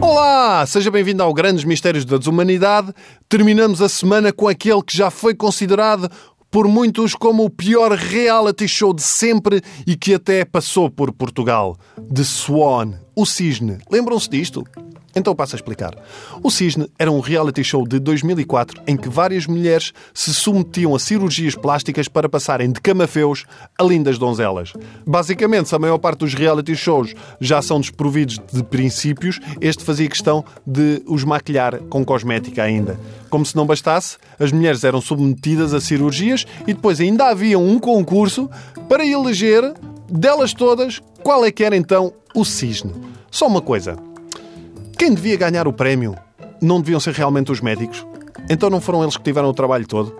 Olá, seja bem-vindo ao Grandes Mistérios da Desumanidade. Terminamos a semana com aquele que já foi considerado por muitos como o pior reality show de sempre e que até passou por Portugal. The Swan, o Cisne. Lembram-se disto? Então passo a explicar. O Cisne era um reality show de 2004 em que várias mulheres se submetiam a cirurgias plásticas para passarem de camafeus a lindas donzelas. Basicamente, se a maior parte dos reality shows já são desprovidos de princípios, este fazia questão de os maquilhar com cosmética ainda. Como se não bastasse, as mulheres eram submetidas a cirurgias e depois ainda havia um concurso para eleger delas todas qual é que era então o cisne. Só uma coisa. Quem devia ganhar o prémio não deviam ser realmente os médicos? Então não foram eles que tiveram o trabalho todo?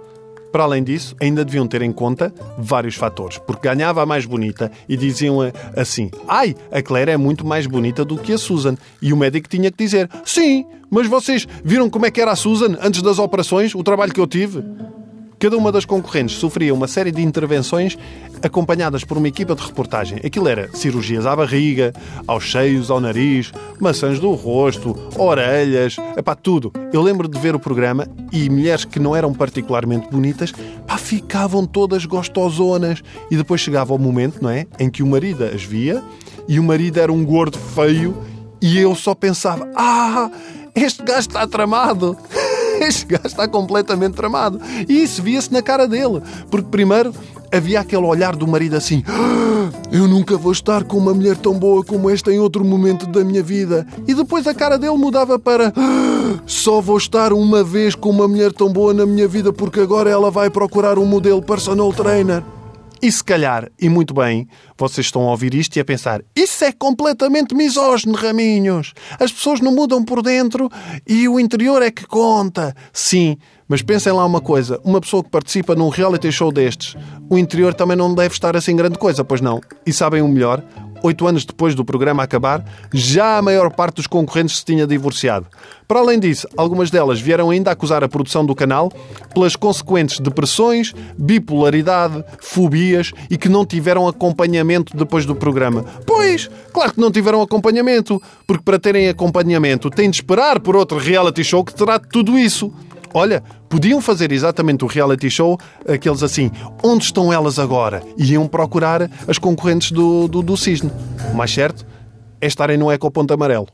Para além disso, ainda deviam ter em conta vários fatores, porque ganhava a mais bonita e diziam assim: Ai, a Claire é muito mais bonita do que a Susan. E o médico tinha que dizer: Sim, mas vocês viram como é que era a Susan antes das operações, o trabalho que eu tive? Cada uma das concorrentes sofria uma série de intervenções acompanhadas por uma equipa de reportagem. Aquilo era cirurgias à barriga, aos seios, ao nariz, maçãs do rosto, orelhas, epá, tudo. Eu lembro de ver o programa e mulheres que não eram particularmente bonitas, ficavam todas gostosonas. E depois chegava o momento, não é? Em que o marido as via e o marido era um gordo feio e eu só pensava, ah, este gajo está tramado. Este gajo está completamente tramado. E isso via-se na cara dele. Porque primeiro havia aquele olhar do marido assim: ah, Eu nunca vou estar com uma mulher tão boa como esta em outro momento da minha vida. E depois a cara dele mudava para: ah, Só vou estar uma vez com uma mulher tão boa na minha vida porque agora ela vai procurar um modelo personal trainer. E se calhar, e muito bem, vocês estão a ouvir isto e a pensar: isso é completamente misógino, Raminhos. As pessoas não mudam por dentro e o interior é que conta. Sim, mas pensem lá uma coisa: uma pessoa que participa num reality show destes, o interior também não deve estar assim grande coisa, pois não? E sabem o melhor? Oito anos depois do programa acabar, já a maior parte dos concorrentes se tinha divorciado. Para além disso, algumas delas vieram ainda acusar a produção do canal pelas consequentes depressões, bipolaridade, fobias e que não tiveram acompanhamento depois do programa. Pois, claro que não tiveram acompanhamento, porque para terem acompanhamento têm de esperar por outro reality show que trate tudo isso. Olha, podiam fazer exatamente o reality show, aqueles assim, onde estão elas agora? E iam procurar as concorrentes do, do, do Cisne. O mais certo é estarem no Ecoponto Amarelo.